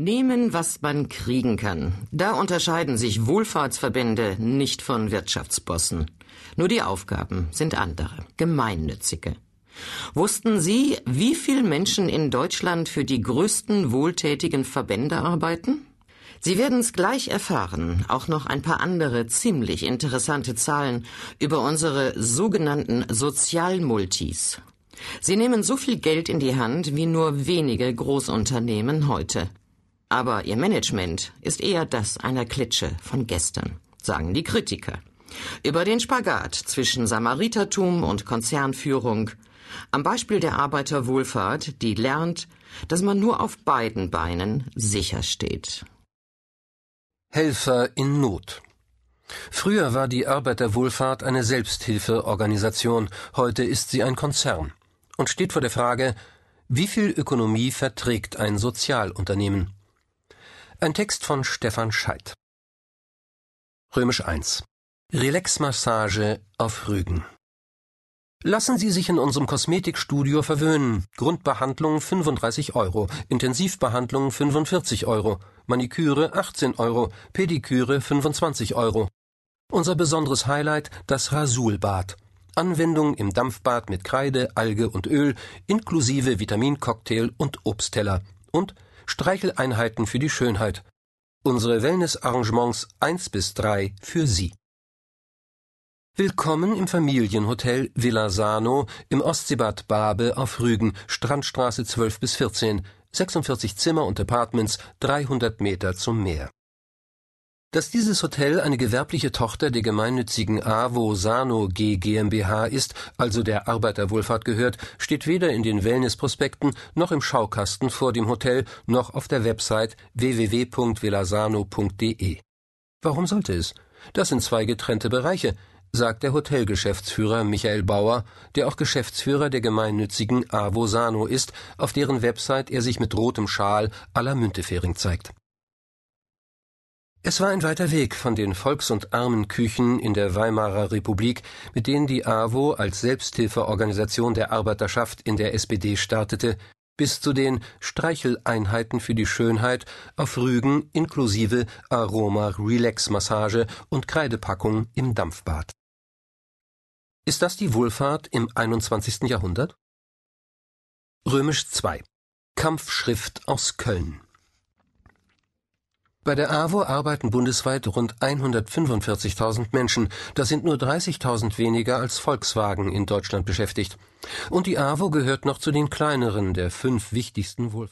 Nehmen, was man kriegen kann. Da unterscheiden sich Wohlfahrtsverbände nicht von Wirtschaftsbossen. Nur die Aufgaben sind andere, gemeinnützige. Wussten Sie, wie viele Menschen in Deutschland für die größten wohltätigen Verbände arbeiten? Sie werden es gleich erfahren, auch noch ein paar andere ziemlich interessante Zahlen über unsere sogenannten Sozialmultis. Sie nehmen so viel Geld in die Hand wie nur wenige Großunternehmen heute. Aber ihr Management ist eher das einer Klitsche von gestern, sagen die Kritiker. Über den Spagat zwischen Samaritertum und Konzernführung, am Beispiel der Arbeiterwohlfahrt, die lernt, dass man nur auf beiden Beinen sicher steht. Helfer in Not. Früher war die Arbeiterwohlfahrt eine Selbsthilfeorganisation, heute ist sie ein Konzern und steht vor der Frage, wie viel Ökonomie verträgt ein Sozialunternehmen? Ein Text von Stefan Scheidt. Römisch 1. Relaxmassage auf Rügen. Lassen Sie sich in unserem Kosmetikstudio verwöhnen. Grundbehandlung 35 Euro, Intensivbehandlung 45 Euro, Maniküre 18 Euro, Pediküre 25 Euro. Unser besonderes Highlight das Rasulbad. Anwendung im Dampfbad mit Kreide, Alge und Öl, inklusive Vitamincocktail und Obstteller. Und Streicheleinheiten für die Schönheit. Unsere Wellnessarrangements 1 bis 3 für Sie. Willkommen im Familienhotel Villa Sano im Ostseebad Babe auf Rügen, Strandstraße 12 bis 14, 46 Zimmer und Apartments, 300 Meter zum Meer. Dass dieses Hotel eine gewerbliche Tochter der gemeinnützigen AWO Sano G GmbH ist, also der Arbeiterwohlfahrt gehört, steht weder in den Wellnessprospekten noch im Schaukasten vor dem Hotel noch auf der Website www.villasano.de. Warum sollte es? Das sind zwei getrennte Bereiche, sagt der Hotelgeschäftsführer Michael Bauer, der auch Geschäftsführer der gemeinnützigen AWO Sano ist, auf deren Website er sich mit rotem Schal la Müntefering zeigt. Es war ein weiter Weg von den Volks- und Armenküchen in der Weimarer Republik, mit denen die AWO als Selbsthilfeorganisation der Arbeiterschaft in der SPD startete, bis zu den Streicheleinheiten für die Schönheit auf Rügen inklusive Aroma-Relax-Massage und Kreidepackung im Dampfbad. Ist das die Wohlfahrt im 21. Jahrhundert? Römisch 2 Kampfschrift aus Köln bei der AWO arbeiten bundesweit rund 145.000 Menschen. Das sind nur 30.000 weniger als Volkswagen in Deutschland beschäftigt. Und die AWO gehört noch zu den kleineren der fünf wichtigsten Wohlfahrts